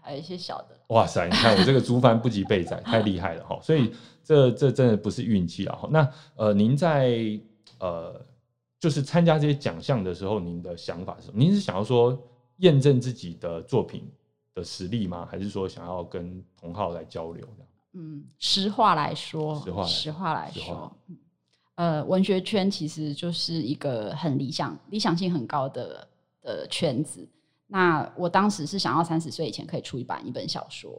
Speaker 2: 还有一些小的。
Speaker 1: 哇塞，你看我这个竹帆不及备仔，太厉害了哈！所以这这真的不是运气啊！那呃，您在呃就是参加这些奖项的时候，您的想法是什么？您是想要说验证自己的作品的实力吗？还是说想要跟同好来交流的？
Speaker 2: 嗯，实话来说，
Speaker 1: 实话
Speaker 2: 实话来说。呃，文学圈其实就是一个很理想、理想性很高的的圈子。那我当时是想要三十岁以前可以出版一本小说，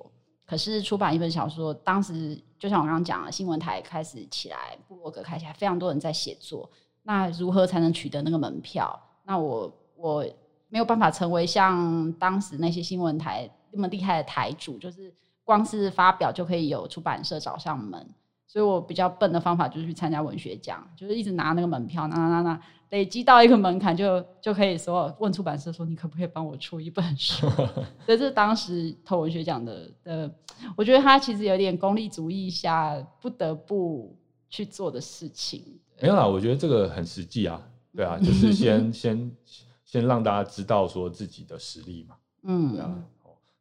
Speaker 2: 可是出版一本小说，当时就像我刚刚讲了，新闻台开始起来，部落格开起来，非常多人在写作。那如何才能取得那个门票？那我我没有办法成为像当时那些新闻台那么厉害的台主，就是光是发表就可以有出版社找上门。所以我比较笨的方法就是去参加文学奖，就是一直拿那个门票，拿拿拿拿，累积到一个门槛，就就可以说问出版社说你可不可以帮我出一本书？<laughs> 这是当时投文学奖的的，我觉得他其实有点功利主义下不得不去做的事情。
Speaker 1: 没有啦，我觉得这个很实际啊，对啊，就是先 <laughs> 先先让大家知道说自己的实力嘛，嗯，对啊。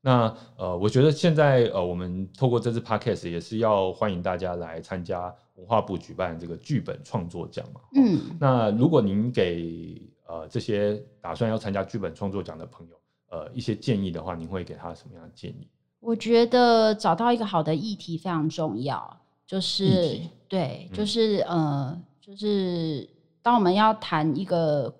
Speaker 1: 那呃，我觉得现在呃，我们透过这次 podcast 也是要欢迎大家来参加文化部举办这个剧本创作奖嘛。嗯。那如果您给呃这些打算要参加剧本创作奖的朋友呃一些建议的话，您会给他什么样的建议？
Speaker 2: 我觉得找到一个好的议题非常重要，就是对，就是呃，就是当我们要谈一个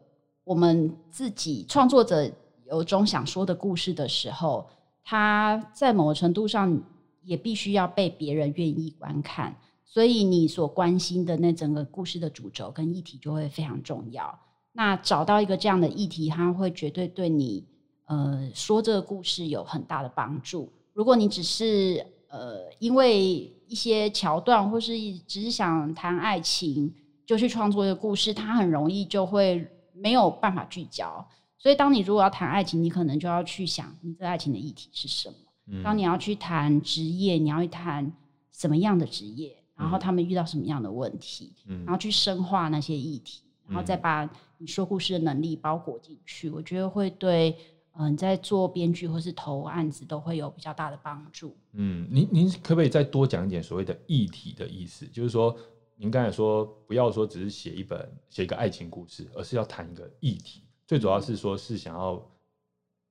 Speaker 2: 我们自己创作者有种想说的故事的时候。它在某个程度上也必须要被别人愿意观看，所以你所关心的那整个故事的主轴跟议题就会非常重要。那找到一个这样的议题，它会绝对对你呃说这个故事有很大的帮助。如果你只是呃因为一些桥段或是只是想谈爱情就去创作一个故事，它很容易就会没有办法聚焦。所以，当你如果要谈爱情，你可能就要去想，你这爱情的议题是什么。当你要去谈职业，你要去谈什么样的职业，然后他们遇到什么样的问题，然后去深化那些议题，然后再把你说故事的能力包裹进去。我觉得会对，嗯，在做编剧或是投案子都会有比较大的帮助。
Speaker 1: 嗯，您您可不可以再多讲一点所谓的议题的意思？就是说，您刚才说不要说只是写一本写一个爱情故事，而是要谈一个议题。最主要是说，是想要，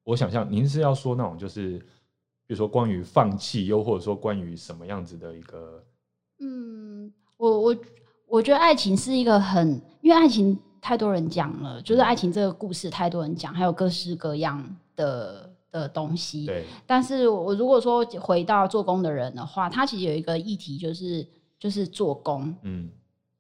Speaker 1: 我想象您是要说那种，就是比如说关于放弃，又或者说关于什么样子的一个，
Speaker 2: 嗯，我我我觉得爱情是一个很，因为爱情太多人讲了，就是爱情这个故事太多人讲，还有各式各样的的东西。
Speaker 1: 对。
Speaker 2: 但是我如果说回到做工的人的话，他其实有一个议题，就是就是做工，嗯，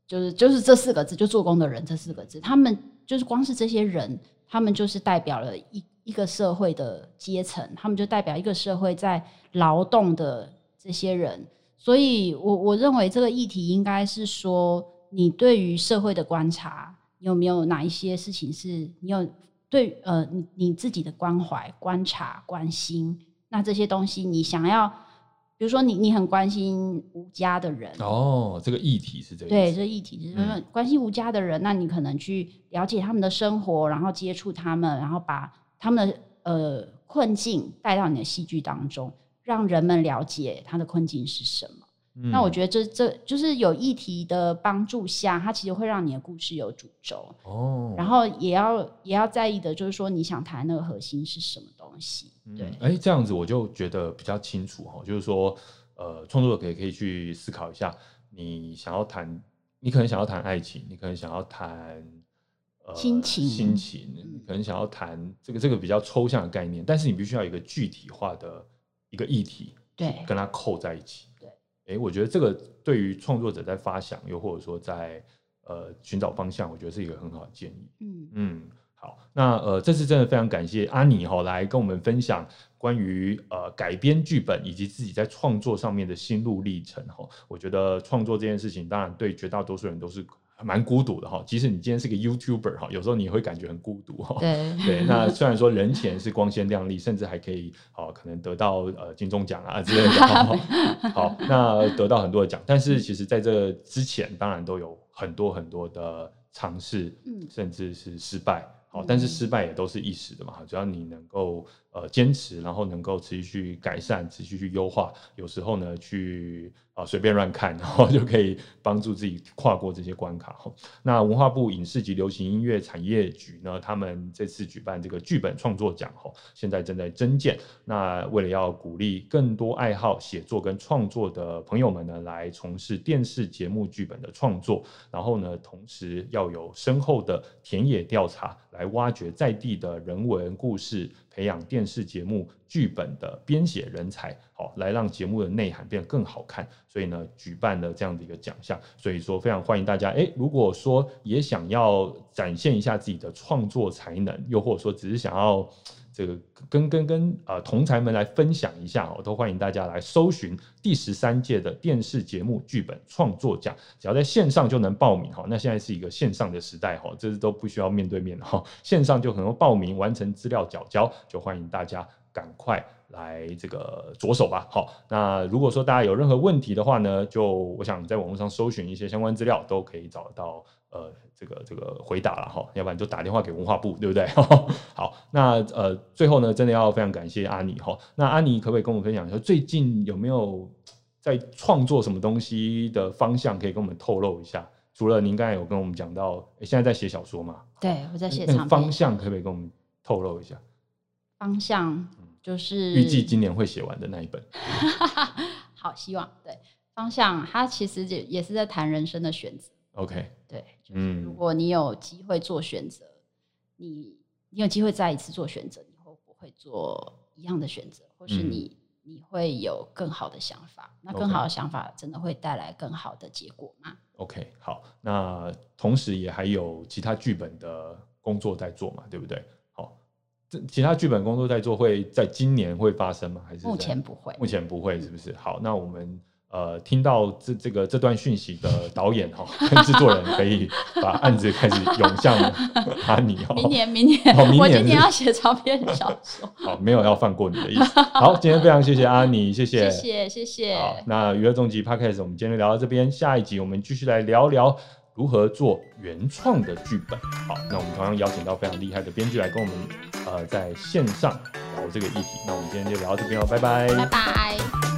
Speaker 2: 就是就是这四个字，就做工的人这四个字，他们。就是光是这些人，他们就是代表了一一个社会的阶层，他们就代表一个社会在劳动的这些人。所以，我我认为这个议题应该是说，你对于社会的观察，有没有哪一些事情是你有对呃你你自己的关怀、观察、关心？那这些东西，你想要比如说你你很关心无家的人。
Speaker 1: 哦，这个议题是这个
Speaker 2: 对，这议题就是关心无家的人，那你可能去了解他们的生活，然后接触他们，然后把他们的呃困境带到你的戏剧当中，让人们了解他的困境是什么。那我觉得这这就是有议题的帮助下，它其实会让你的故事有主轴哦。然后也要也要在意的就是说，你想谈那个核心是什么东西？对，
Speaker 1: 哎，这样子我就觉得比较清楚哈。就是说，呃，创作者可以可以去思考一下，你想要谈，你可能想要谈爱情，你可能想要谈
Speaker 2: 呃亲情，
Speaker 1: 亲情，你可能想要谈这个这个比较抽象的概念，但是你必须要有一个具体化的一个议题，
Speaker 2: 对，
Speaker 1: 跟它扣在一起。哎，我觉得这个对于创作者在发想，又或者说在呃寻找方向，我觉得是一个很好的建议。嗯嗯，好，那呃这次真的非常感谢阿尼哈来跟我们分享关于呃改编剧本以及自己在创作上面的心路历程哈。我觉得创作这件事情，当然对绝大多数人都是。蛮孤独的哈，即使你今天是个 YouTuber 哈，有时候你会感觉很孤独哈。
Speaker 2: 对 <laughs>
Speaker 1: 对，那虽然说人前是光鲜亮丽，<laughs> 甚至还可以哦可能得到呃金钟奖啊之类的，<laughs> 好，那得到很多的奖，但是其实在这之前，当然都有很多很多的尝试，嗯，甚至是失败。好，但是失败也都是一时的嘛，只要你能够呃坚持，然后能够持续去改善，持续去优化，有时候呢去啊随便乱看，然后就可以帮助自己跨过这些关卡。哈，那文化部影视及流行音乐产业局呢，他们这次举办这个剧本创作奖，哈，现在正在增建。那为了要鼓励更多爱好写作跟创作的朋友们呢，来从事电视节目剧本的创作，然后呢，同时要有深厚的田野调查。来挖掘在地的人文故事，培养电视节目剧本的编写人才，好，来让节目的内涵变得更好看。所以呢，举办了这样的一个奖项。所以说，非常欢迎大家。诶，如果说也想要展现一下自己的创作才能，又或者说只是想要。这个跟跟跟呃同才们来分享一下哦，都欢迎大家来搜寻第十三届的电视节目剧本创作奖，只要在线上就能报名哈。那现在是一个线上的时代哈，这是都不需要面对面哈，线上就可能报名完成资料缴交，就欢迎大家赶快来这个着手吧。好，那如果说大家有任何问题的话呢，就我想在网络上搜寻一些相关资料，都可以找到呃。这个这个回答了哈，要不然就打电话给文化部，对不对？<laughs> 好，那呃，最后呢，真的要非常感谢阿尼哈。那阿尼可不可以跟我们分享一下，最近有没有在创作什么东西的方向，可以跟我们透露一下？除了您刚才有跟我们讲到，现在在写小说嘛？
Speaker 2: 对，我在写。
Speaker 1: 方向可不可以跟我们透露一下？
Speaker 2: 方向就是
Speaker 1: 预计今年会写完的那一本。<laughs>
Speaker 2: 好，希望对方向，它其实也也是在谈人生的选择。
Speaker 1: OK，
Speaker 2: 对，就是如果你有机会做选择，你你有机会再一次做选择，你会不会做一样的选择，或是你你会有更好的想法？那更好的想法真的会带来更好的结果吗
Speaker 1: ？OK，好，那同时也还有其他剧本的工作在做嘛，对不对？好，这其他剧本工作在做，会在今年会发生吗？还是
Speaker 2: 目前不会？
Speaker 1: 目前不会，是不是？好，那我们。呃，听到这这个这段讯息的导演哈，跟制作人可以把案子开始涌向 <laughs> 阿尼
Speaker 2: 哦。明年，明年，我今年要写长篇小说。<laughs>
Speaker 1: 好，没有要放过你的意思。好，今天非常谢谢阿尼，谢
Speaker 2: 谢，谢谢，谢谢。
Speaker 1: 好，那娱乐终极 Podcast 我们今天聊到这边，下一集我们继续来聊聊如何做原创的剧本。好，那我们同样邀请到非常厉害的编剧来跟我们呃在线上聊这个议题。那我们今天就聊到这边哦，拜拜，
Speaker 2: 拜拜。